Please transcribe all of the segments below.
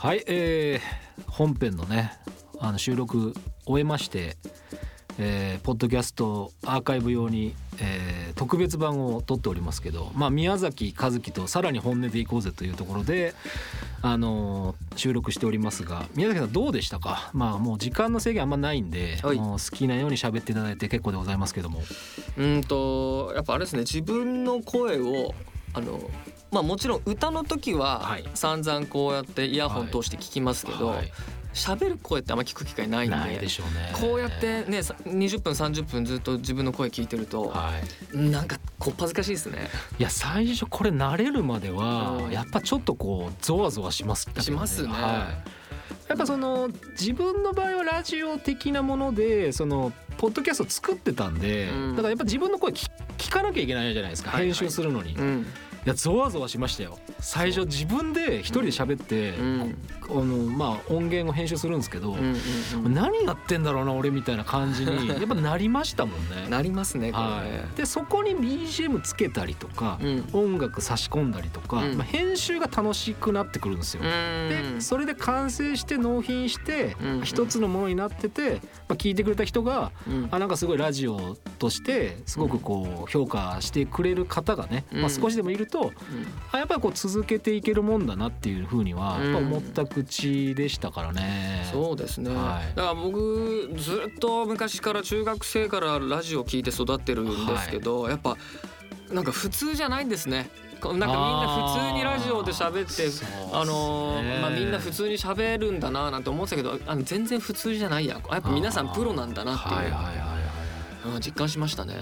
はい、えー、本編のねあの収録終えまして、えー、ポッドキャストアーカイブ用に、えー、特別版を撮っておりますけど、まあ、宮崎和樹とさらに本音でいこうぜというところで、あのー収録しておりますが宮崎さんどうでしたか？まあもう時間の制限あんまないんで、はい。もう好きなように喋っていただいて結構でございますけども。うんとやっぱあれですね自分の声をあのまあもちろん歌の時ははい。散々こうやってイヤホン通して聞きますけどはい。喋、る声ってあんま聞く機会ないんでないでしょうね。こうやってねさ20分30分ずっと自分の声聞いてるとはい。なんかこっぱずかしいですね。いや最初これ慣れるまではうんやっぱちょっとこうゾワゾワしますけどしますね。はい、やっぱその自分の場合はラジオ的なものでそのポッドキャスト作ってたんで、うん。だからやっぱ自分の声聞聞かなきゃいけないじゃないですか、はいはい。編集するのに、いうんやゾワゾワしましたよ。最初自分で一人で喋って、うん。あのまあ音源を編集するんですけど、何やってんだろうな俺みたいな感じに やっぱなりましたもんね。なりますねこれはねい、でそこに BGM つけたりとか、うん。音楽差し込んだりとか、うん。まあ、編集が楽しくなってくるんですよ。でそれで完成して納品してうん一つのものになってて、まあ、聞いてくれた人がうん。あなんかすごいラジオとしてすごくこう評価してくれる方がね、うん。まあ、少しでもいるとあやっぱりこう続けていけるもんだなっていうふうにはやっぱ思った口でしたからね。そうですね、はい。だから僕ずっと昔から中学生からラジオ聞いて育ってるんですけど、やっぱなんか普通じゃないんですね。なんかみんな普通にラジオで喋ってあのーまあ、みんな普通に喋るんだななんて思ってたけどあの全然普通じゃないや。やっぱ皆さんプロなんだなっていう、はいはいはいはいはい。うん実感しましたね。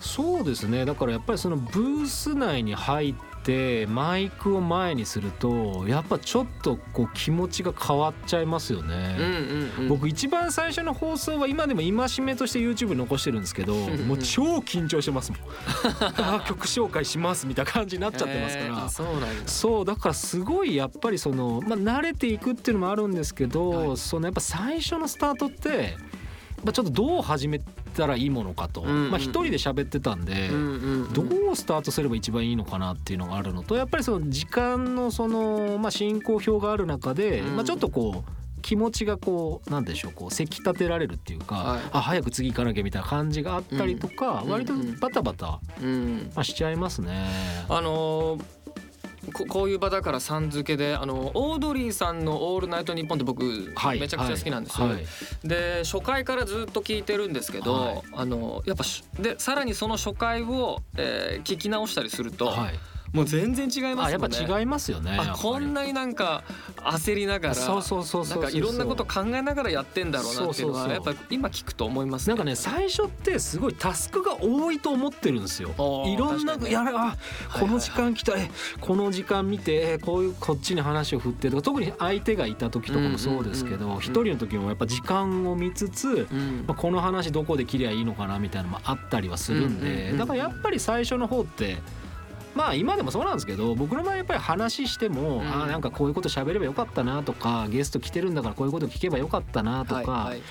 そうですね。だからやっぱりそのブース内に入ってマイクを前にするとやっぱちょっとこう気持ちが変わっちゃいますようんね。うんうん、僕一番最初の放送は今でも戒めとして YouTube に残してるんですけど もう超緊張してますもん。あー曲紹介しますみたいな感じになっちゃってますから、そうだからすごいやっぱりその、まあ、慣れていくっていうのもあるんですけど、はい。そのやっぱ最初のスタートって、まあ、ちょっとどう始めたらいいものかと、うんうんうん。まあ、一人で喋ってたんで。うんうんうん。どうスタートすれば一番いいのかなっていうのがあるのとやっぱりその時間のその、まあ、進行表がある中で、うん。まあ、ちょっとこう気持ちがこうなんでしょうこうせき立てられるっていうか、はい。あ早く次行かなきゃみたいな感じがあったりとか、うん。割とバタバタ、うん。まあ、しちゃいますね。あのーここういう場だからさん付けであのオードリーさんの「オールナイトニッポン」って僕はい。めちゃくちゃ好きなんですよ。はい。はい。で初回からずっと聞いてるんですけど、はいあのやっぱしでさらにその初回を、えー聞き直したりすると、はいもう全然違いますあやっもんね。ぱ違いますよね。こんなになんか焦りながらそうそうそうそうなんかいろんなこと考えながらやってんだろうなっていうのはそうそうそうやっぱ今聞くと思いますなんかね最初ってすごいタスクが多いと思ってるんですよ。いろんなやれあはいこの時間来たえこの時間見てえこういうこっちに話を振ってとか特に相手がいた時とかもそうですけうんうんうん人の時もやっぱ時間を見つつ。うん。まあ、この話どこで切りゃいいのかなみたいなのもあったりはするんうんうんうんでだからやっぱり最初の方ってまあ今でもそうなんですけど僕の場合やっぱり話しても、うん。あーなんかこういうこと喋ればよかったなとかゲスト来てるんだからこういうこと聞けばよかったなとか、はいはい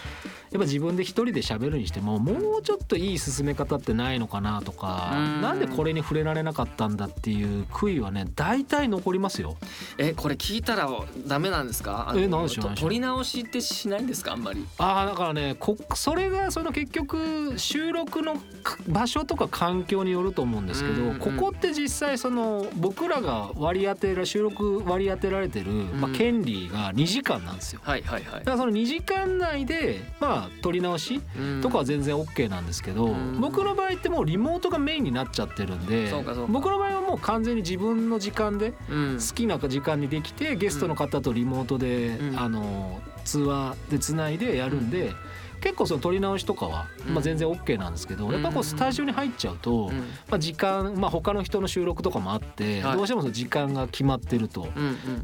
やっぱ自分で一人で喋るにしてももうちょっといい進め方ってないのかなとかうん。なんでこれに触れられなかったんだっていう悔いはね大体残りますよ。えこれ聞いたらダメなんですか？えなんでしょうとなんでしょう。撮り直しってしないんですかあんまり？あーだからねこそれがその結局収録のか場所とか環境によると思うんですけど、ここって実際その僕らが割り当てら収録割り当てられてる、まあ、うん。権利が2時間なんですよ。はいはいはい。だからその2時間内でまあ撮り直しうん。とかは全然 OK なんですけど、うん。僕の場合ってもうリモートがメインになっちゃってるんで僕の場合はもう完全に自分の時間でうん。好きな時間にできてゲストの方とリモートで、うん。あの通話でつないでやるんで、結構その撮り直しとかは、うん。まあ、全然 OK なんですけど、やっぱこうスタジオに入っちゃうと、うん。まあ、時間、まあ、他の人の収録とかもあって、はい。どうしてもその時間が決まってると。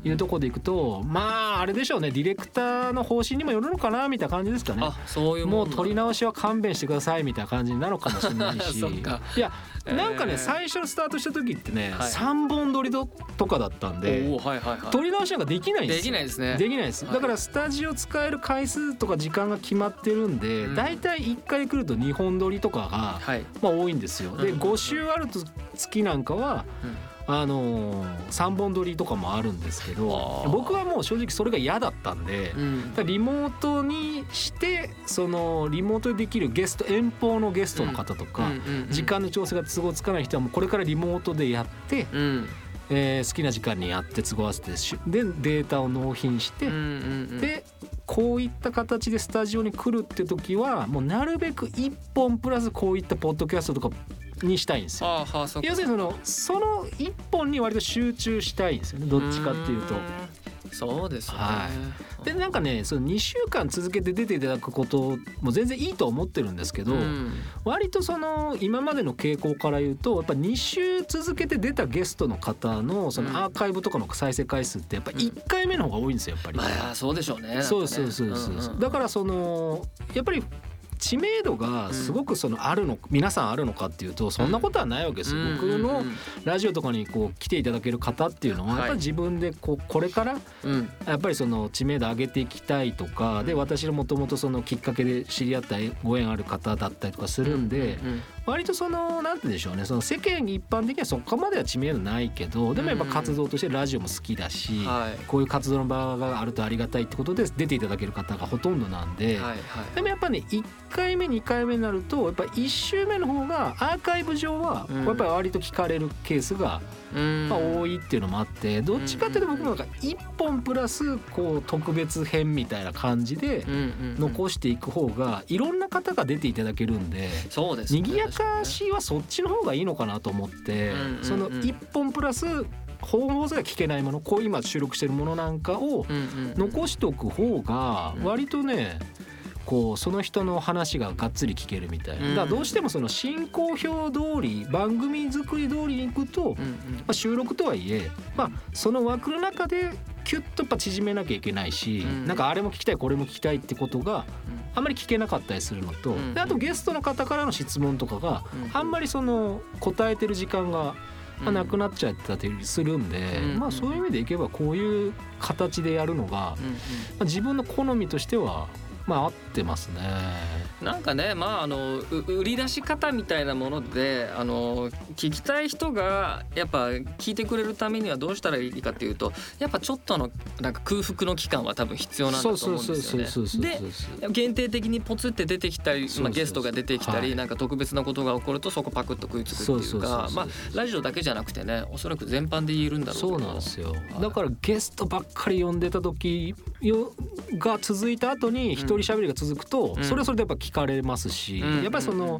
いうところでいくとまああれでしょうねディレクターの方針にもよるのかなみたいな感じですかね。あそういうももう撮り直しは勘弁してくださいみたいな感じになるかもしれないし。いやなんかね、えー。最初のスタートした時ってね、はい。3本撮りどとかだったんでおおはいはいはい。撮り直しなんかできないんですよ。できないですね。できないです、はい。だからスタジオ使える回数とか時間が決まってるんで、うん。だいたい1回来ると2本撮りとかが、はい。まあ、多いんですよ。でうん。5週あると月なんかはあのー、3本撮りとかもあるんですけど僕はもう正直それが嫌だったんで、うん、リモートにしてそのリモートでできるゲスト遠方のゲストの方とか、時間の調整が都合つかない人はもうこれからリモートでやって、うん、えー、好きな時間にやって都合合わせてでデータを納品して、でこういった形でスタジオに来るって時はもうなるべく1本プラスこういったポッドキャストとかにしたいんですよ。はあはあ、要するにそのその1本に割と集中したいんですよねどっちかっていうと。そうですね、はい、でなんかねその2週間続けて出ていただくことも全然いいと思ってるんですけど、うん、割とその今までの傾向から言うとやっぱ2週続けて出たゲストの方のそのアーカイブとかの再生回数ってやっぱ1回目の方が多いんですよやっぱり。まあそうでしょうね。そうそうそうそう、だからそのやっぱり知名度がすごくそのあるの、皆さんあるのかっていうとそんなことはないわけですよ、僕のラジオとかにこう来ていただける方っていうのはやっぱり自分でこうこれからやっぱりその知名度上げていきたいとかで私のもともとそのきっかけで知り合ったご縁ある方だったりとかするんで割とそのなんて言うんでしょうね。その世間一般的にはそこまでは知名度ないけどでもやっぱ活動としてラジオも好きだし、こういう活動の場があるとありがたいってことで出ていただける方がほとんどなんで、でもやっぱね1回目2回目になるとやっぱ1週目の方がアーカイブ上はやっぱり割と聞かれるケースが、まあ、多いっていうのもあってどっちかっていうと僕もなんか1本プラスこう特別編みたいな感じで残していく方がいろんな方が出ていただけるんでそうです、ね、賑やかしはそっちの方がいいのかなと思ってその1本プラス本放送では聞けないものこう今収録してるものなんかを残しておく方が割とね、こうその人の話ががっつり聞けるみたいな、だからどうしてもその進行表通り番組作り通りに行くと、まあ、収録とはいえ、まあ、その枠の中でキュッとやっぱ縮めなきゃいけないし、うん、なんかあれも聞きたいこれも聞きたいってことがあんまり聞けなかったりするのと、であとゲストの方からの質問とかがあんまりその答えてる時間がまあ、なくなっちゃったりするんで、まあ、そういう意味でいけばこういう形でやるのが、まあ、自分の好みとしてはまあ合ってますね。なんかねまああの売り出し方みたいなものであの聞きたい人がやっぱ聞いてくれるためにはどうしたらいいかっていうとやっぱちょっとのなんか空腹の期間は多分必要なんだと思うんですよね。で限定的にポツって出てきたり、まあ、ゲストが出てきたり、はい、なんか特別なことが起こるとそこパクッと食いつくっていうかまあラジオだけじゃなくてねおそらく全般で言えるんだろうそうなんですよ、だからゲストばっかり呼んでた時が続いた後に一人喋りが続くと、それはそれでやっぱ聞かれますし、やっぱりその。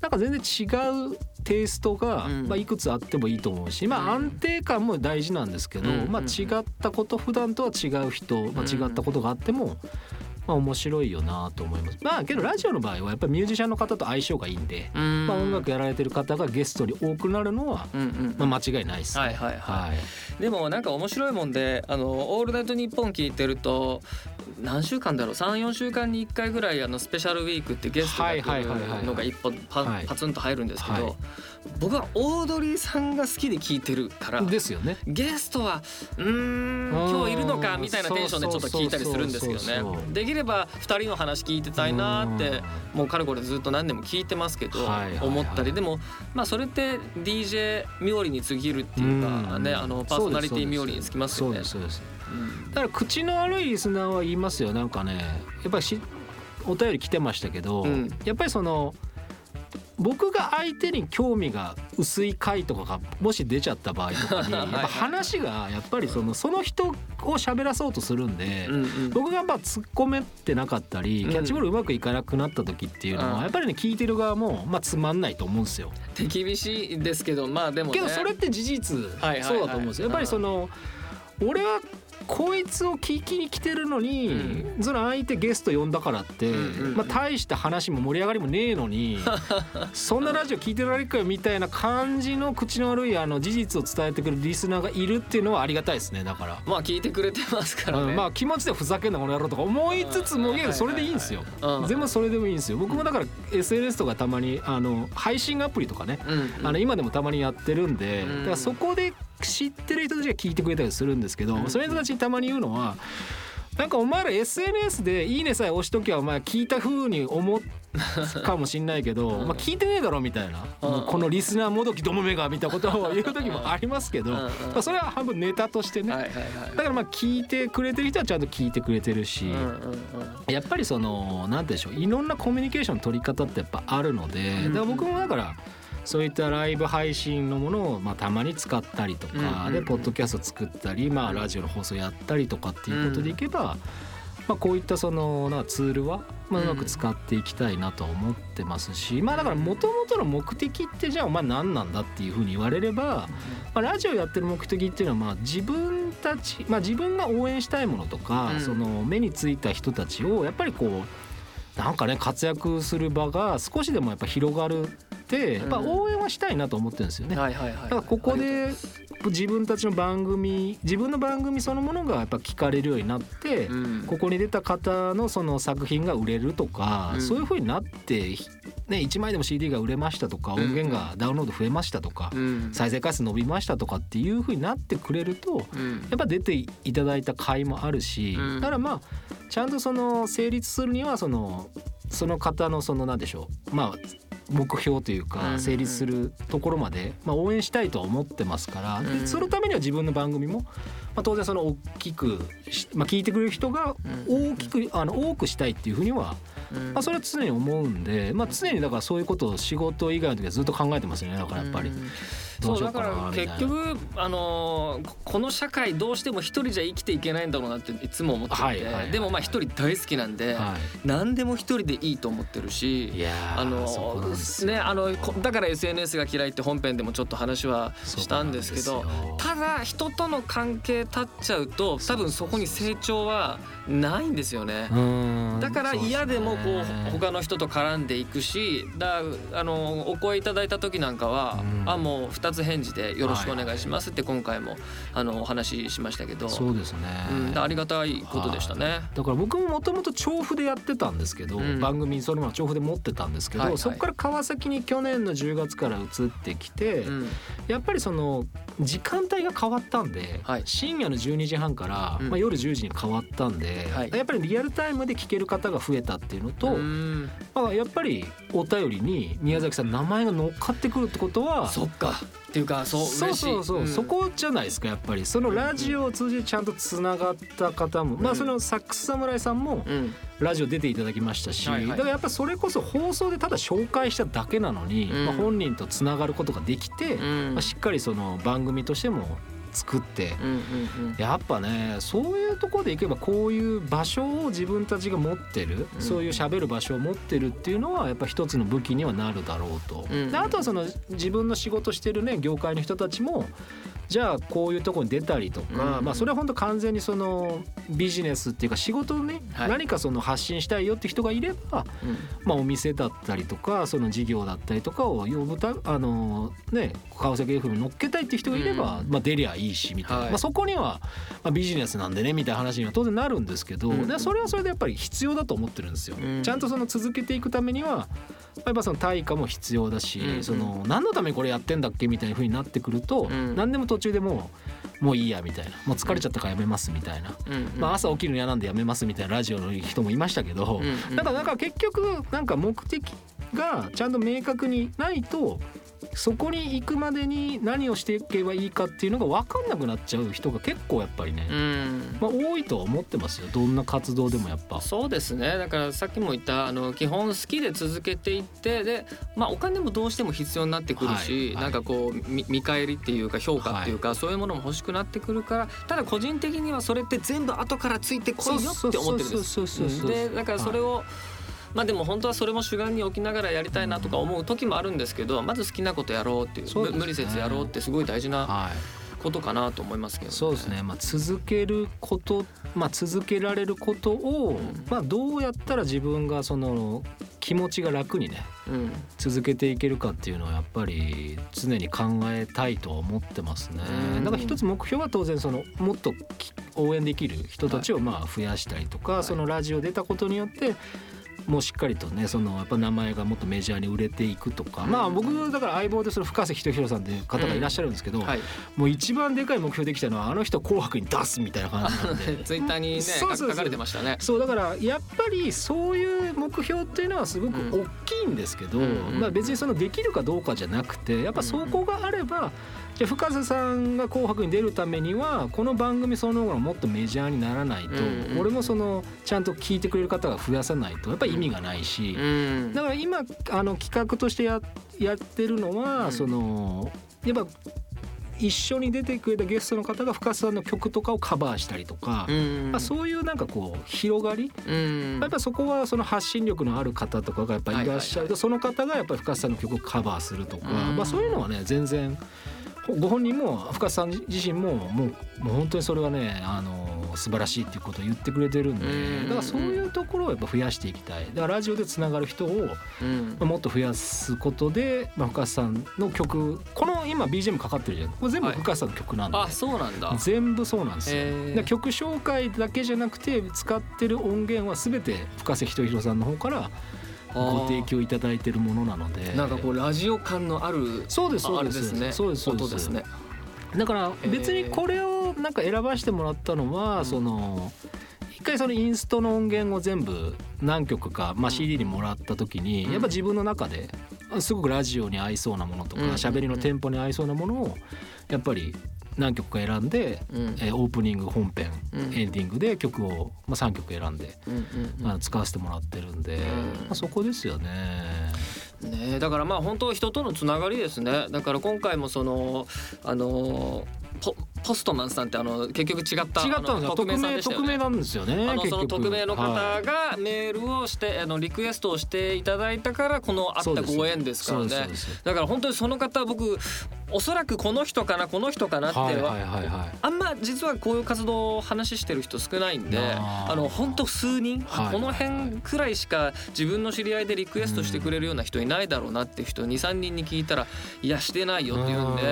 なんか全然違うテイストが、まあ、いくつあってもいいと思うし、まあ、安定感も大事なんですけど、まあ、違ったこと普段とは違う人、まあ、違ったことがあってもまあ、面白いよなと思います。まあけどラジオの場合はやっぱりミュージシャンの方と相性がいいんで、ん。まあ、音楽やられてる方がゲストに多くなるのは、まあ、間違いないです、ね、はいはいはい、はい、でもなんか面白いもんで「あのオールナイトニッポン」聞いてると何週間だろう？34週間に1回ぐらいあのスペシャルウィークってゲストが来るのが一本パパツンと入るんですけど、僕はオードリーさんが好きで聞いてるからですよね。ゲストはうん今日いるのかみたいなテンションでちょっと聞いたりするんですけどね。できれば2人の話聞いてたいなってもうかれこれずっと何年も聞いてますけど思ったり。でもまあそれって DJ 冥利に過ぎるっていうかねあのパーソナリティ冥利につきますよね。だから口の悪いリスナーは言いますよ。なんかねやっぱりしお便り来てましたけど、うん、やっぱりその僕が相手に興味が薄い回とかがもし出ちゃった場合とかに やっぱ話がやっぱりそのその人を喋らそうとするんで僕がやっぱ突っ込めてなかったりキャッチボールうまくいかなくなった時っていうのはやっぱりね聞いてる側もまあつまんないと思うんですよ。手厳しいですけどまあでも、けどそれって事実そうだと思うんですよ。やっぱりその俺はこいつを聞きに来てるのに、うん、その相手ゲスト呼んだからって、うんうん、まあ、大した話も盛り上がりもねえのに そんなラジオ聞いてられるかよみたいな感じの口の悪いあの事実を伝えてくるリスナーがいるっていうのはありがたいですねだから。まあ聞いてくれてますからね、うん、まあ気持ちでふざけんなこの野郎とか思いつつもそれでいいんですよ、全部それでもいいんですよ。僕もだから SNS とかたまにあの配信アプリとかね、うんうん、あの今でもたまにやってるんで、だからそこで知ってる人たちが聞いてくれたりするんですけど、その人たちにたまに言うのはなんかお前ら SNS で「いいね」さえ押しときゃお前聞いた風に思う かもしんないけど、うん。まあ聞いてねえだろみたいな、このリスナーもどきどもめがみたいなことを言う時もありますけど、うん。うんまあ、それは半分ネタとしてね、だからまあ聞いてくれてる人はちゃんと聞いてくれてるし、うんうんうん。やっぱりその何て言うんでしょういろんなコミュニケーションの取り方ってやっぱあるので、うん。だから僕もだからそういったライブ配信のものをまあたまに使ったりとか、でポッドキャスト作ったり、まあ、ラジオの放送やったりとかっていうことでいけば、まあ、こういったそのなツールは、まあ、うまく使っていきたいなと思ってますし、まあだからもともとの目的ってじゃあお前何なんだっていうふうに言われれば、まあ、ラジオやってる目的っていうのはまあ自分たち、まあ、自分が応援したいものとか、うん。その目についた人たちをやっぱりこうなんかね活躍する場が少しでもやっぱ広がるってやっぱ応援はしたいなと思ってるんですよね。はいはいはいだからここで自分たちの番組自分の番組そのものがやっぱ聞かれるようになって、うん。ここに出た方のその作品が売れるとか、うん。そういう風になって、ね、1枚でも CD が売れましたとかうん。音源がダウンロード増えましたとか、うん。再生回数伸びましたとかっていう風になってくれるとうん。やっぱ出ていただいた甲斐もあるし、うん。だからまあちゃんとその成立するにはそのその方のその何でしょうまあ目標といううん。か成立するところまで、まあ、応援したいとは思ってますから、そのためには自分の番組も、まあ、当然その大きくし、まあ、聞いてくれる人がうん。大きくあの多くしたいっていうふうには、うん。まあ、それは常に思うんで、まあ、常にだからそういうことを仕事以外の時はずっと考えてますよねだからやっぱり。そうだから結局あのーここの社会どうしても一人じゃ生きていけないんだろうなっていつも思ってて、はいはいはい。でもまあ一人大好きなんで、は何でも一人でいいと思ってるしあのねあのこだから SNS が嫌いって本編でもちょっと話はしたんですけどただ人との関係立っちゃうと多分そこに成長はないんですよね。うん。だから嫌でもこう他の人と絡んでいくしだあのお声いただいた時なんかは、うん。あもう2つ返事で「よろしくお願いします」って今回もあのお話ししましたけど。そうですね、うん、ありがたいことでしたね。だから僕ももともと調布でやってたんですけど、うん。番組そのまま調布で持ってたんですけど、はいはい。そこから川崎に去年の10月から移ってきて、うん。やっぱりその時間帯が変わったんで、はい。深夜の12時半から、うん。まあ、夜10時に変わったんで、はい。やっぱりリアルタイムで聞ける方が増えたっていうのと、うん。まあ、やっぱりお便りに宮崎さんの名前が乗っかってくるってことはそっか。っていうかそうそう嬉しい。そうそう、ん。そこじゃないですかやっぱり。そのラジオを通じてちゃんとつながった方も、まあそのサックス侍さんもうん。ラジオ出ていただきましたし、はいはい。だからやっぱそれこそ放送でただ紹介しただけなのに、うん。まあ、本人とつながることができて、うん。まあ、しっかりその番組としても作って。うんうんやっぱねそういうところでいけばこういう場所を自分たちが持ってる、うん。そういう喋る場所を持ってるっていうのはやっぱ一つの武器にはなるだろうと、うん。であとはその自分の仕事してるね業界の人たちもじゃあこういうところに出たりとか、うんまあそれは本当完全にそのビジネスっていうか仕事をね、はい。何かその発信したいよって人がいれば、うん。まあ、お店だったりとかその事業だったりとかを呼ぶたあのね川崎 F に乗っけたいって人がいれば、うん。まあ、出りゃいいしみたいな、はい。まあ、そこには、まあ、ビジネスなんでねみたいな話には当然なるんですけど、うんでそれはそれでやっぱり必要だと思ってるんですよ。うん。ちゃんとその続けていくためにはやっぱその対価も必要だし、うんその何のためにこれやってんだっけみたいな風になってくると、うん。何でも途中でもうもういいやみたいな。もう疲れちゃったからやめますみたいな、うん。まあ、朝起きるの嫌なんでやめますみたいなラジオの人もいましたけど、うんうん。だからなんか結局なんか目的がちゃんと明確にないとそこに行くまでに何をしていけばいいかっていうのが分かんなくなっちゃう人が結構やっぱりね、うん。まあ、多いとは思ってますよどんな活動でもやっぱ。そうですね。だからさっきも言ったあの基本好きで続けていってで、まあ、お金もどうしても必要になってくるし、はいはい。なんかこう見見返りっていうか評価っていうか、そういうものも欲しくなってくるからただ個人的にはそれって全部後からついてこいよって思ってるんです。でだからそれを、まあでも本当はそれも主眼に置きながらやりたいなとか思う時もあるんですけどまず好きなことやろうっていうね。無理せずやろうってすごい大事なはいことかなと思いますけど、そうですね、まあ、続けること、まあ、続けられることを、ん。まあ、どうやったら自分がその気持ちが楽にねうん。続けていけるかっていうのはやっぱり常に考えたいとは思ってますね。うん。だから一つ目標は当然そのもっとき応援できる人たちをまあ増やしたりとか、そのラジオ出たことによってもうしっかりとねそのやっぱ名前がもっとメジャーに売れていくとか、まあ僕だから相棒でその深瀬仁弘さんっていう方がいらっしゃるんですけど、はい。もう一番でかい目標できたのはあの人「紅白」に出すみたいな感じなんで。ツイッターにね書かれてましたね。そうだからやっぱりそういう目標っていうのはすごく大きいんですけど、うんうん。まあ、別にそのできるかどうかじゃなくてやっぱそこがあれば、じゃあ深瀬さんが「紅白」に出るためにはこの番組そのものがもっとメジャーにならないと、うんうん。俺もそのちゃんと聞いてくれる方が増やさないとやっぱり意味がないし、うん。だから今あの企画としてややってるのは、うん。そのやっぱ一緒に出てくれたゲストの方が深瀬さんの曲とかをカバーしたりとか、うん。まあ、そういうなんかこう広がりうん。やっぱそこはその発信力のある方とかがやっぱりいらっしゃるとその方がやっぱり深瀬さんの曲をカバーするとか、うん。まあ、そういうのはね全然ご本人も深瀬さん自身ももうもう本当にそれはねあの素晴らしいっていうことを言ってくれてるんでうん。だからそういうところをやっぱ増やしていきたい。だからラジオでつながる人をもっと増やすことで、まあ、深瀬さんの曲この今 BGM かかってるじゃん。これ全部はい。深瀬さんの曲なんで、あそうなんだ。全部そうなんですよ。へー。曲紹介だけじゃなくて使ってる音源は全て深瀬仁弘さんの方からご提供いただいてるものなので。なんかこうラジオ感のあるそうですあそうです。ね。そうです音です。すね。だから別にこれをなんか選ばしてもらったのは、うん。その一回そのインストの音源を全部何曲か、まあ、CD にもらった時に、うん。やっぱ自分の中ですごくラジオに合いそうなものとかうん。喋、りのテンポに合いそうなものをやっぱり何曲か選んで、うん。えーオープニング本編、うん。エンディングで曲を、まあ、3曲選んで、うんうん使わせてもらってるんで、ん。まあ、そこですよね。ねえだからまあ本当人とのつながりですね。だから今回もそのあのポポストマンさんってあの結局違った違ったんですよ。匿名さん匿名なんですよねあのその匿名のは方いがメールをしてあのリクエストをしていただいたからこのあったご縁ですからね。だから本当にその方僕おそらくこの人かなこの人かなってはあんま実はこういう活動を話してる人少ないんであの本当数人、はい。この辺くらいしか自分の知り合いでリクエストしてくれるような人いないだろうなっていう人23人に聞いたら「いやしてないよ」って言うんで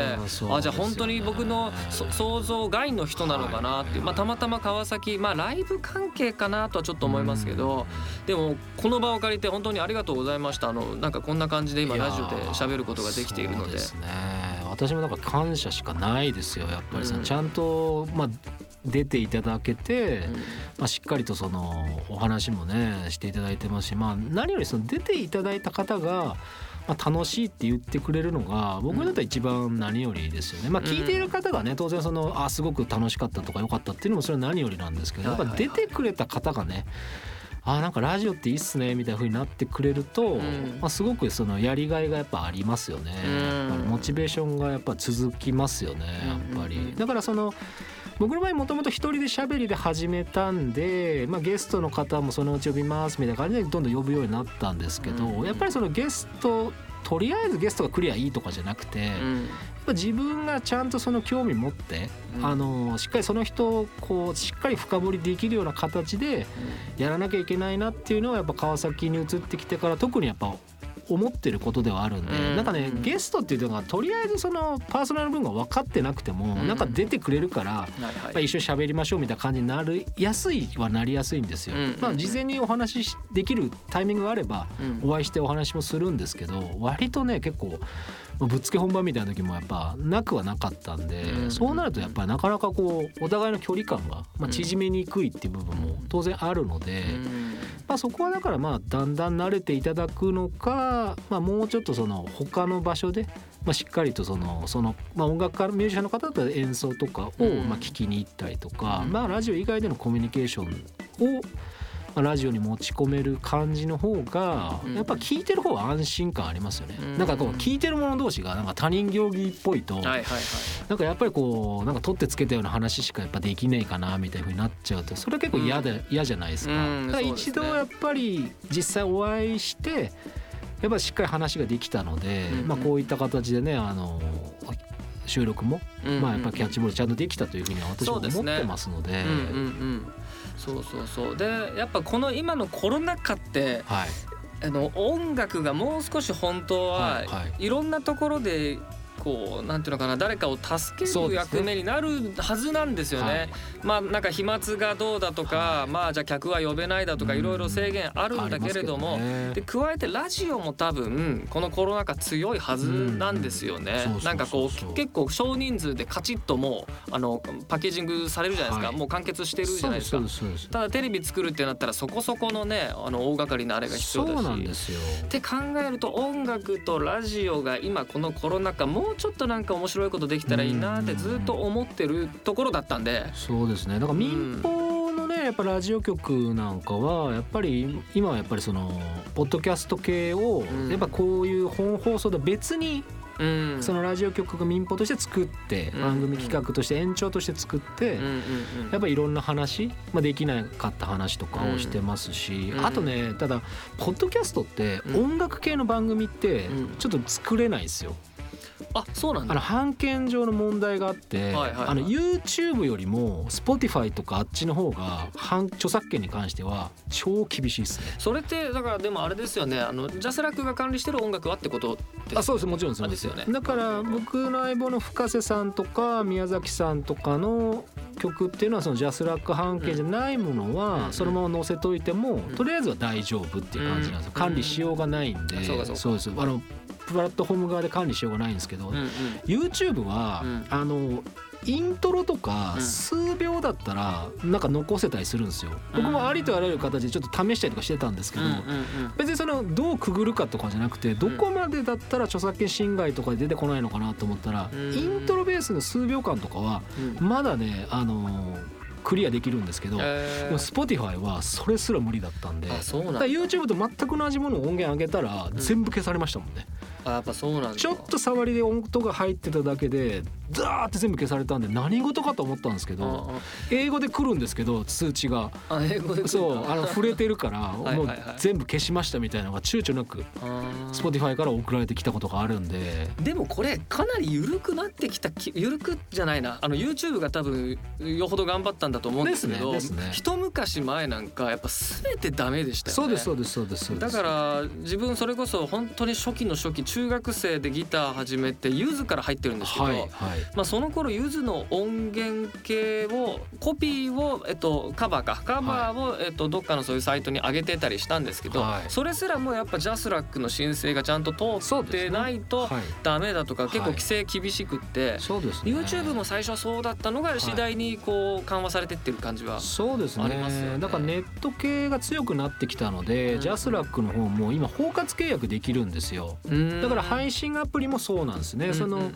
あじゃあ本当に僕のそ想像外の人なのかなっていう、まあ、たまたま川崎、まあ、ライブ関係かなとはちょっと思いますけどでもこの場を借りて本当にありがとうございました。あのなんかこんな感じで今ラジオで喋ることができているので。ですね。私もなんか感謝しかないですよやっぱり。そのうん。ちゃんと、まあ、出ていただけて、うん。まあ、しっかりとそのお話もねしていただいてますし、まあ、何よりその出ていただいた方が、まあ、楽しいって言ってくれるのが僕だったら一番何よりですよね。まあ、聞いている方がね当然そのあすごく楽しかったとか良かったっていうのもそれは何よりなんですけどやっぱ出てくれた方がねあなんかラジオっていいっすねみたいな風になってくれると、ん。まあ、すごくそのやりがいがやっぱありますよね、うん。モチベーションがやっぱ続きますよねやっぱり、だからその僕の場合もともと一人で喋りで始めたんで、まあ、ゲストの方もそのうち呼びますみたいな感じでどんどん呼ぶようになったんですけど、うん。うんやっぱりそのゲストとりあえずゲストが来りゃいいとかじゃなくて、やっうんぱ自分がちゃんとその興味持って、うん。あのしっかりその人をこうしっかり深掘りできるような形でやらなきゃいけないなっていうのはやっぱ川崎に移ってきてから特にやっぱ思ってることではあるんで、うん。なんかねゲストっていうのがとりあえずそのパーソナル分が分かってなくても、うん。なんか出てくれるから、はいはい。まあ、一緒に喋りましょうみたいな感じになるやすいはなりやすいんですよ。うんまあ、事前にお話しできるタイミングがあればうん。お会いしてお話もするんですけど割とね結構まあぶっつけ本番みたいな時もやっぱなくはなかったんで、うん。そうなるとやっぱりなかなかこうお互いの距離感が、まあ、縮めにくいっていう部分も当然あるので。うん。まあ、そこはだからまあだんだん慣れていただくのか、まあ、もうちょっとその他の場所で、まあ、しっかりとそのその、まあ、音楽家ミュージシャンの方だったら演奏とかをうん。まあ聞きに行ったりとか、うん。まあ、ラジオ以外でのコミュニケーションを、まあ、ラジオに持ち込める感じの方がうん。やっぱ聞いてる方は安心感ありますよね。うん。なんかこう聞いてる者同士がなんか他人行儀っぽいと、はいはいはい。なんかやっぱりこうなんか取ってつけたような話しかやっぱできねえかなみたいな風になっちゃうとそれは結構嫌で、嫌じゃないですか。うんだか一度やっぱり実際お会いしてやっぱりしっかり話ができたので、うんうん。まあこういった形でねあの収録も、うんまあやっぱキャッチボールちゃんとできたというふうには私も思ってますので、うんうんうんそうそうそう。でやっぱこの今のコロナ禍ってはい。あの音楽がもう少し本当は、はいはい。いろんなところでこうなんていうのかな誰かを助ける役目になるはずなんですよね。はいまあなんか飛沫がどうだとか、はい。まあじゃあ客は呼べないだとかうん。いろいろ制限あるんだけれども。ね。で加えてラジオも多分このコロナ禍強いはずなんですよね。なんかこう結構少人数でカチッともうあのパッケージングされるじゃないですか、はい。もう完結してるじゃないですか。ただテレビ作るってなったらそこそこのねあの大掛かりなあれが必要だし。そうなんですよ。って考えると音楽とラジオが今このコロナ禍もうちょっとなんか面白いことできたらいいなってずっと思ってるところだったんで。そうですね。だから民放のねやっぱラジオ局なんかはやっぱり今はやっぱりそのポッドキャスト系をうん。やっぱこういう本放送と別にうん。そのラジオ局が民放として作ってうん。番組企画として延長として作ってやっぱりいろんな話、まあ、できなかった話とかをしてますし、うん。あとねただポッドキャストってうん。音楽系の番組ってうん。ちょっと作れないですよ。あそうなんだ。あの版権上の問題があって、はいはいはい。あの YouTube よりも Spotify とかあっちの方が版著作権に関しては超厳しいですね。それってだからでもあれですよね。あのジャスラックが管理してる音楽はってことですあそうです。もちろんそうあですよね。だから僕の相棒の深瀬さんとか宮崎さんとかの曲っていうのはそのジャスラック版権じゃないものうん。はそのまま載せといてもん。とりあえずは大丈夫っていう感じなんですよ。うん。管理しようがないんで。そうかそうか。です。あのプラットフォーム側で管理しようがないんですけどうんうん。YouTube はうん。あのイントロとかうん。数秒だったらなんか残せたりするんですよ。僕もありとあらゆる形でちょっと試したりとかしてたんですけど別にそのどうくぐるかとかじゃなくてどこまでだったら著作権侵害とかで出てこないのかなと思ったらうん。イントロベースの数秒間とかはうん。まだねあのークリアできるんですけどでえも Spotify はそれすら無理だったんで YouTube と全く同じものを音源上げたら全部消されましたもんね、あやっぱそうなんだ。ちょっと触りで音が入ってただけでザーって全部消されたんで何事かと思ったんですけどあ英語で来るんですけど通知が。ああ英語でそうあの触れてるから もう全部消しましたみたいなのが躊躇なく Spotify から送られてきたことがあるんで。でもこれかなり緩くなってきたき緩くじゃないな。あの YouTube が多分よほど頑張ったんだと思うんですけどねね。一昔前なんかやっぱ全てダメでしたよね。そうですそうですそうですそうです。だから自分それこそ本当に初期の初期中学生でギター始めてユズから入ってるんですけど、はいはい。まあ、その頃ユズの音源系をコピーを、えっと、カバーかカバーを、えっと、どっかのそういうサイトに上げてたりしたんですけど、はい。それすらもやっぱジャスラックの申請がちゃんと通ってないとはい。ダメだとか、はい。結構規制厳しくって、そうですね。YouTube も最初はそうだったのが次第にこう緩和されてってる感じは、そうですありますよね。ねだからネット系が強くなってきたので、うん。ジャスラックの方も今包括契約できるんですよだから配信アプリもそうなんですね、その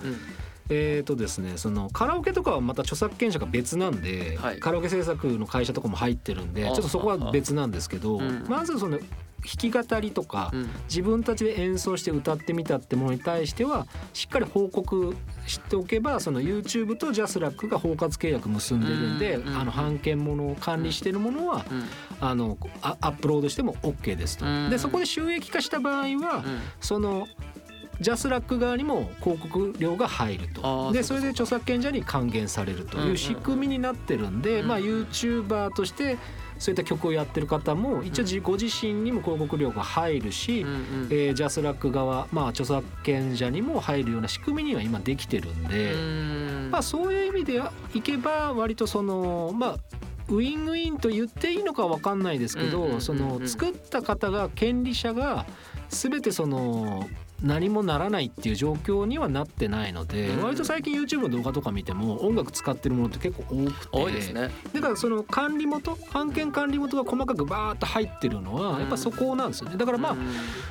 えーとですね、そのカラオケとかはまた著作権者が別なんで、はい。カラオケ制作の会社とかも入ってるんでちあょっとそこは別なんですけど、うんまずその弾き語りとか、うん。自分たちで演奏して歌ってみたってものに対してはしっかり報告しておけばその YouTube とジャスラックが包括契約結んでるんで、うんうんあの版権ものを管理してるものは、うん。あのあアップロードしても OK ですと。うん。でそこで収益化した場合は、うん。そのジャスラック側にも広告料が入るあとでそうれで著作権者に還元されるとうんうんいう仕組みになってるんで、うんまあ YouTuber としてそういった曲をやってる方も一応じご自身にも広告料が入るし、うんうん。えージャスラック側、まあ、著作権者にも入るような仕組みには今できてるんで、うん。まあ、そういう意味でいけば割とそのまあウィンウィンと言っていいのかわかんないですけうんうんうんうんどその作った方が権利者が全てその何もならないっていう状況にはなってないのでうん。割と最近 YouTube の動画とか見ても音楽使ってるものって結構多くて多いですね。だからその管理元版権管理元が細かくバーッと入ってるのはやっぱそこなんですよね。だからまあうん。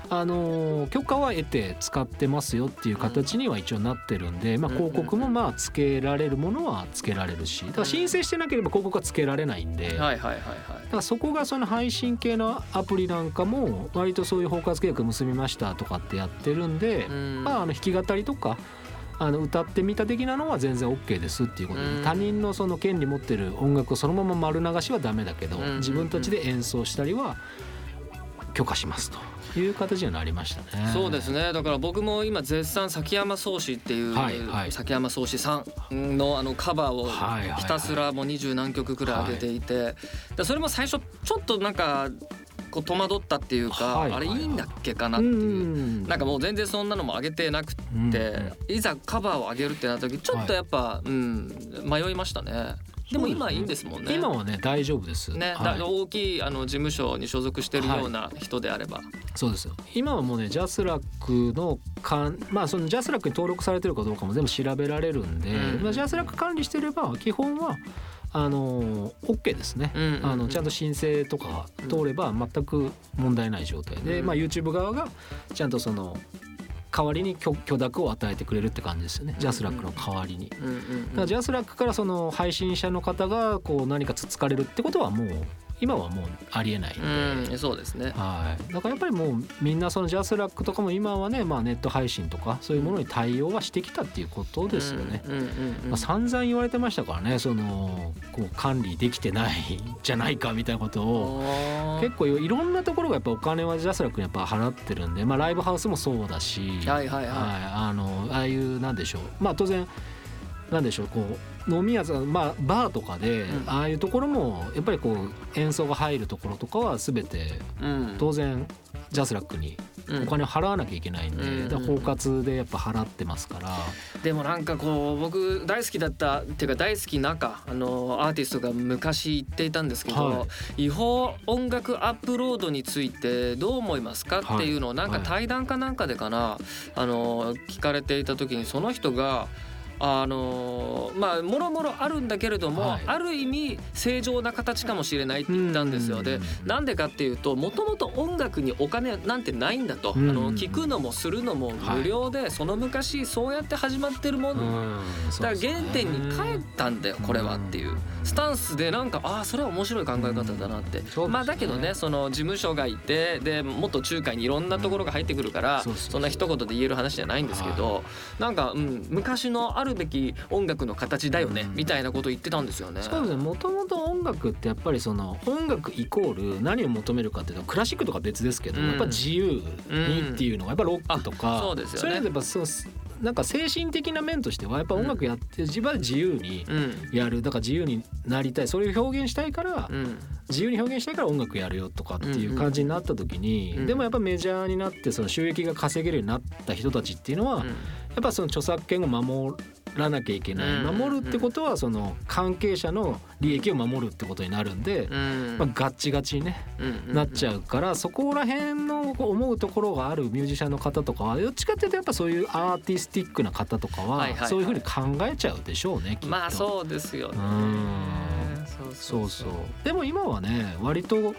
あのー許可は得て使ってますよっていう形には一応なってるんで、まあ、うん。広告もまあつけられるものはつけられるしだから申請してなければ広告はつけられないんで、だはいはいはいはい。からそこがその配信系のアプリなんかも割とそういう包括契約結びましたとかってやってるんで、うん。まあ、あの弾き語りとかあの歌ってみた的なのは全然 OK ですっていうことで、うん。他人のその権利持ってる音楽をそのまま丸流しはダメだけど、うん。自分たちで演奏したりは許可しますという形にはなりましたね。そうですね。だから僕も今絶賛崎山宗志っていう、はいはい。崎山宗志さんのあのカバーをひたすらもう二十何曲くらい上げていて、でそれも最初ちょっとなんかこう戸惑ったっていうか、はい。はいはいあれいいんだっけかなっていう。うん。なんかもう全然そんなのも上げてなくって、うん。いざカバーを上げるってなった時ちょっとやっぱ、うん迷いましたね。でも今いいんですもんね。今はね大丈夫です。ね、はい。だ大きいあの事務所に所属してるような人であれば、そうですよ。今はもうねジャスラックのかんまあそのジャスラックに登録されてるかどうかも全部調べられるんで、うん。まあ、ジャスラック管理してれば基本はあの OK ですね、うんうんうんあのちゃんと申請とか通れば全く問題ない状態で、うんまあ、YouTube 側がちゃんとその代わりに許許諾を与えてくれるって感じですよね。ジャスラックの代わりに。うんうん。だからジャスラックからその配信者の方がこう何かつつかれるってことはもう今はもうありえないんで。うん、そうですね。はい、だからやっぱりもうみんなそのジャスラックとかも今はね、まあ、ネット配信とかそういうものに対応はしてきたっていうことですよね。まあ、散々言われてましたからねそのこう管理できてないじゃないかみたいなことを。結構いろんなところがやっぱお金はジャスラックにやっぱ払ってるんで、まあ、ライブハウスもそうだし、はいはい。はい。あのああいうなんでしょう。まあ当然なんでしょうこう飲み屋さんまあバーとかで、うん。ああいうところもやっぱりこう演奏が入るところとかは全てうん。当然ジャスラックにうん。お金を払わなきゃいけないんで、うん。だから包括でやっぱ払ってますから、でもなんかこう僕大好きだったっていうか大好きなかあのアーティストが昔言っていたんですけど、は違法音楽アップロードについてどう思いますか？っていうのをなんかはい。対談かなんかでかなあの聞かれていた時にその人が。あのまあもろもろあるんだけれども、はい。ある意味正常な形かもしれないって言ったんですよ。でうんなんでかっていうともともと音楽にお金なんてないんだと、うんあの聞くのもするのも無料で、その昔そうやって始まってるもん、うんだから原点に帰ったんだよこれはっていう。スタンスでなんかああそれは面白い考え方だなって、すね。まあだけどねその事務所がいてでもっと仲介にいろんなところが入ってくるから、そんな一言で言える話じゃないんですけど、なんか、うん、昔のあるべき音楽の形だよね、うん。みたいなこと言ってたんですよね。そうですねもともと音楽ってやっぱりその音楽イコール何を求めるかっていうとクラシックとか別ですけど、うん。やっぱ自由にっていうのがやっぱロックとか、あそうですよね。れやっぱそうなんか精神的な面としてはやっぱ音楽やって自分で自由にうん。やるだから自由になりたいそれを表現したいからうん。自由に表現したいから音楽やるよとかっていう感じになった時に、うん。でもやっぱメジャーになってその収益が稼げるようになった人たちっていうのは、やっぱその著作権を守らなきゃいけない、うん。守るってことはその関係者の利益を守るってことになるんで、うん。まあ、ガッチガチにねうんなっちゃうからそこら辺の思うところがあるミュージシャンの方とかはどっちかっていうとやっぱそういうアーティスティックな方とかはそういうふうに考えちゃうでしょうねきっと。まあそうですよね。うん。そうそうでも今はね割と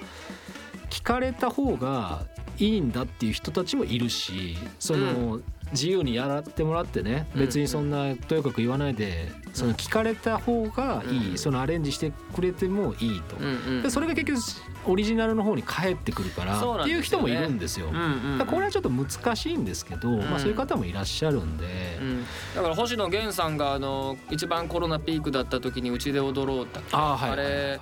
聞かれた方がいいんだっていう人たちもいるしその、自由にやらってもらってねうん。別にそんなとやかく言わないで、その聞かれた方がいい、うん。そのアレンジしてくれてもいいと、でそれが結局オリジナルの方に返ってくるからっていう人もいるんですよ。これはちょっと難しいんですけど、まあ、そういう方もいらっしゃるんで、うん、だから星野源さんがあの一番コロナピークだった時に「うちで踊ろう」だっけああはいはいはい。あれ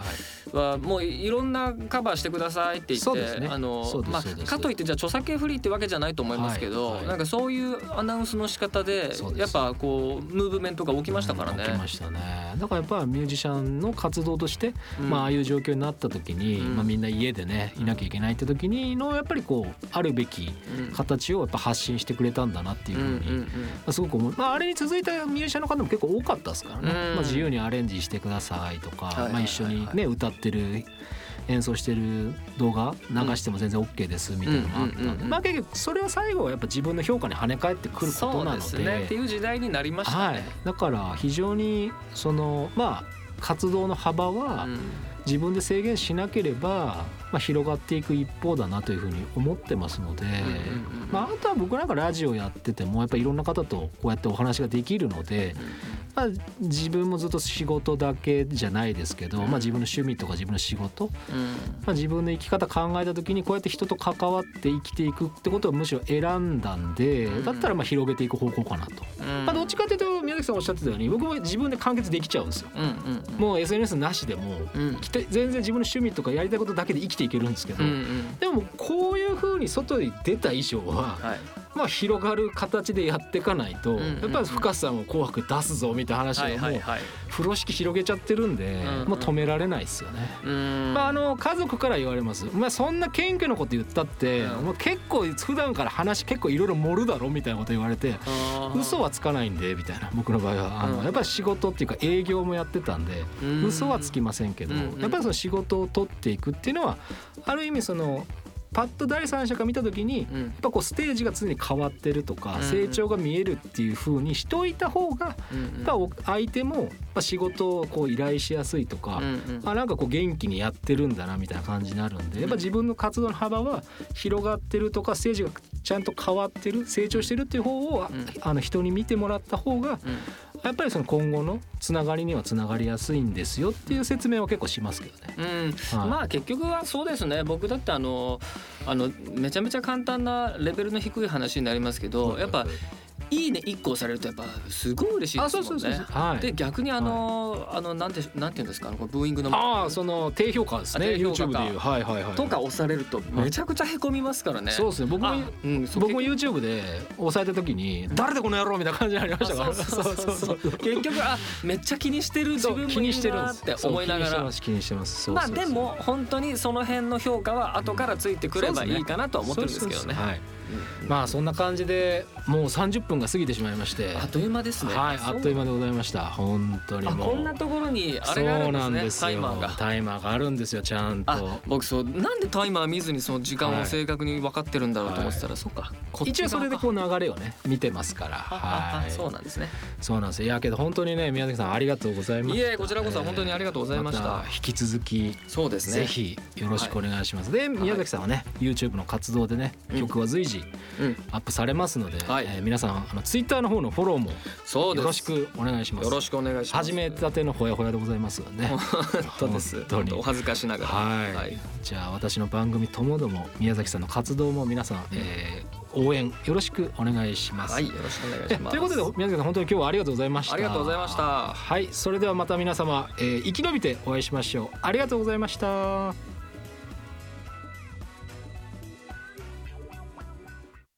はもういろんなカバーしてくださいって言って、ね。あのまあかといってじゃあ著作権フリーってわけじゃないと思いますけど、はい。はいなんかそういうアナウンスの仕方でやっぱこうムーブメントが起きましたからね。うん起きましたね。だからやっぱミュージシャンの活動として、うん。まあああいう状況になった時に、うん。まあ、みんな家でねいなきゃいけないって時にのやっぱりこうあるべきうん。形をやっぱ発信してくれたんだなっていううんふうに、まうんあ、すごく思う、まあ、あれに続いたミュージシャンの方も結構多かったですからね、うん。まあ、自由にアレンジしてくださいとか、まあ、一緒にね歌ってる演奏してる動画流しても全然 OK ですみたいなのもあったうんうんうんうん。んでまあ結局それは最後はやっぱ自分の評価に跳ね返ってくることなので。そうですね。っていう時代になりましたはい。ね。、だから非常にそのまあ活動の幅はうん。自分で制限しなければ、まあ、広がっていく一方だなというふうに思ってますので、まあ、あとは僕なんかラジオやっててもやっぱいろんな方とこうやってお話ができるので、まあ、自分もずっと仕事だけじゃないですけど、まあ、自分の趣味とか自分の仕事、うん。まあ、自分の生き方考えた時にこうやって人と関わって生きていくってことをむしろ選んだんでうん。だったらまあ広げていく方向かなと。うん。まあ、どっちかというと宮崎さんおっしゃってたように僕も自分で完結できちゃうんですよ。うんうんうん。もう SNS なしでもうん。全然自分の趣味とかやりたいことだけで生きていけるんですけど、うんうん。でもこういう風に外に出た以上ははいまあ広がる形でやっていかないと、やっぱり深さんを紅白出すぞみたいな話をもいうはい。風呂敷広げちゃってるんで、もう止められないですよね。まあ、あの家族から言われます、まあ、そんな謙虚なこと言ったって、うん。もう結構普段から話結構いろいろ盛るだろみたいなこと言われて嘘はつかないんでみたいな。僕の場合はあの、うん。やっぱり仕事っていうか営業もやってたんでうん。嘘はつきませんけど、やっぱりその仕事を取っていくっていうのはある意味そのパッと第三者が見た時にうん。やっぱこうステージが常に変わってるとかうん。成長が見えるっていう風にしといた方がやうん。っぱお相手も仕事をこう依頼しやすいとかうんうん。あなんかこう元気にやってるんだなみたいな感じになるんでやっぱ自分の活動の幅は広がってるとかステージがちゃんと変わってる成長してるっていう方をあうん。あの人に見てもらった方がうんやっぱりその今後のつながりにはつながりやすいんですよっていう説明は結構しますけどね。うん。はい。まあ結局はそうですね。僕だってあのあのめちゃめちゃ簡単なレベルの低い話になりますけどやっぱ「いいね」1個押されるとやっぱすごい嬉しいあですもんそうそう。はい。で逆にあの、あのなんてなんていうんですかこれブーイングの。ああその低評価ですね。あ低評価。でいう。はいはいはい。とか押されるとめちゃくちゃへこみますからね。そうですね。僕もあうん、僕も YouTube で押さえた時に「誰でこの野郎!」みたいな感じになりましたから。あそうそうそう。結局あめっちゃ気にしてる自分も気にいしてるんです。るなって思いながら。気にしてます気にしてまあでも本当にその辺の評価は後からついてくればいいかなとは思ってるんですけどね。はいまあそんな感じでもう30分が過ぎてしまいまして。あっという間ですね。はいあっという間でございました。本当にあもう。こんなところにあれがあるんですね。タイマーが。タイマーがあるんですよちゃんと。あ僕そうなんでタイマー見ずにその時間を正確に分かってるんだろうと思ってたら、そうか。一応それでこう流れをね見てますから。はい。あそうなんですね。そうなんですよ。いやけど本当にね宮崎さんありがとうございました。いえこちらこそ本当にありがとうございました。た引き続きそうですね。ぜひよろしくお願いします。で宮崎さんはね YouTube の活動でねうん。曲は随時うんアップされますので、はいえー皆さんあの Twitter の方のフォローも。よろしくお願いします。よろしくお願いします。始めたてのほやほやでございますので、ね。本当です。本当にお恥ずかしながら。はい、はいじゃあ私の番組ともども宮崎さんの活動も皆さん、えー応援よろしくお願いします。はい、よろしくお願いえします。ということで宮崎さん本当に今日はありがとうございました。ありがとうございましたはいそれではまた皆様、えー生き延びてお会いしましょう。ありがとうございました。